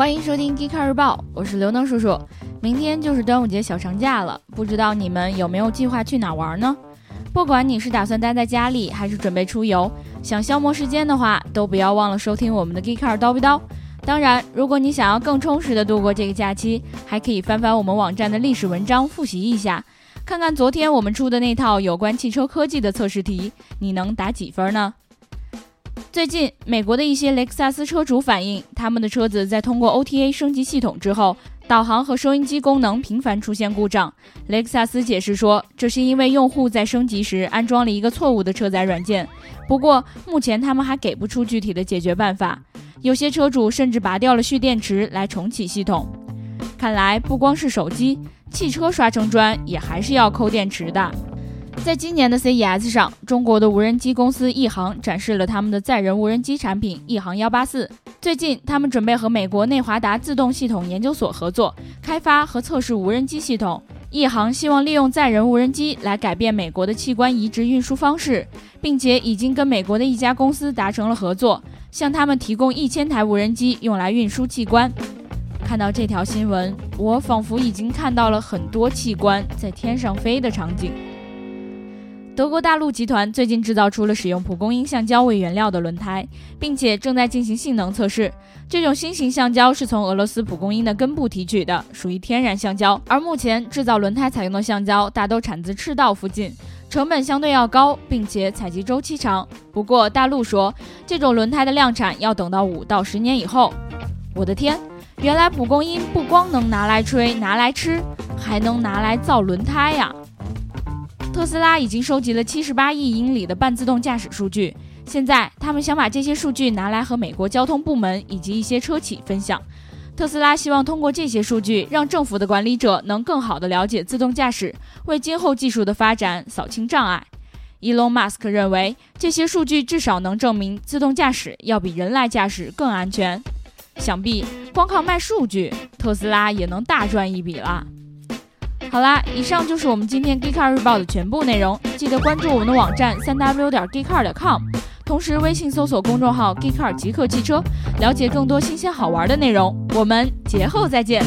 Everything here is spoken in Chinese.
欢迎收听《g e e k a r 日报》，我是刘能叔叔。明天就是端午节小长假了，不知道你们有没有计划去哪玩呢？不管你是打算待在家里，还是准备出游，想消磨时间的话，都不要忘了收听我们的《g e e k a r 叨逼叨》。当然，如果你想要更充实的度过这个假期，还可以翻翻我们网站的历史文章，复习一下，看看昨天我们出的那套有关汽车科技的测试题，你能打几分呢？最近，美国的一些雷克萨斯车主反映，他们的车子在通过 OTA 升级系统之后，导航和收音机功能频繁出现故障。雷克萨斯解释说，这是因为用户在升级时安装了一个错误的车载软件。不过，目前他们还给不出具体的解决办法。有些车主甚至拔掉了蓄电池来重启系统。看来，不光是手机，汽车刷成砖也还是要抠电池的。在今年的 CES 上，中国的无人机公司亿航展示了他们的载人无人机产品亿航幺八四。最近，他们准备和美国内华达自动系统研究所合作，开发和测试无人机系统。亿航希望利用载人无人机来改变美国的器官移植运输方式，并且已经跟美国的一家公司达成了合作，向他们提供一千台无人机用来运输器官。看到这条新闻，我仿佛已经看到了很多器官在天上飞的场景。德国大陆集团最近制造出了使用蒲公英橡胶为原料的轮胎，并且正在进行性能测试。这种新型橡胶是从俄罗斯蒲公英的根部提取的，属于天然橡胶。而目前制造轮胎采用的橡胶大都产自赤道附近，成本相对要高，并且采集周期长。不过大陆说，这种轮胎的量产要等到五到十年以后。我的天，原来蒲公英不光能拿来吹、拿来吃，还能拿来造轮胎呀！特斯拉已经收集了七十八亿英里的半自动驾驶数据，现在他们想把这些数据拿来和美国交通部门以及一些车企分享。特斯拉希望通过这些数据，让政府的管理者能更好地了解自动驾驶，为今后技术的发展扫清障碍。Elon Musk 认为，这些数据至少能证明自动驾驶要比人来驾驶更安全。想必光靠卖数据，特斯拉也能大赚一笔了。好啦，以上就是我们今天 Geekcar 日报的全部内容。记得关注我们的网站三 w 点 geekcar 点 com，同时微信搜索公众号 Geekcar 极客汽车，了解更多新鲜好玩的内容。我们节后再见。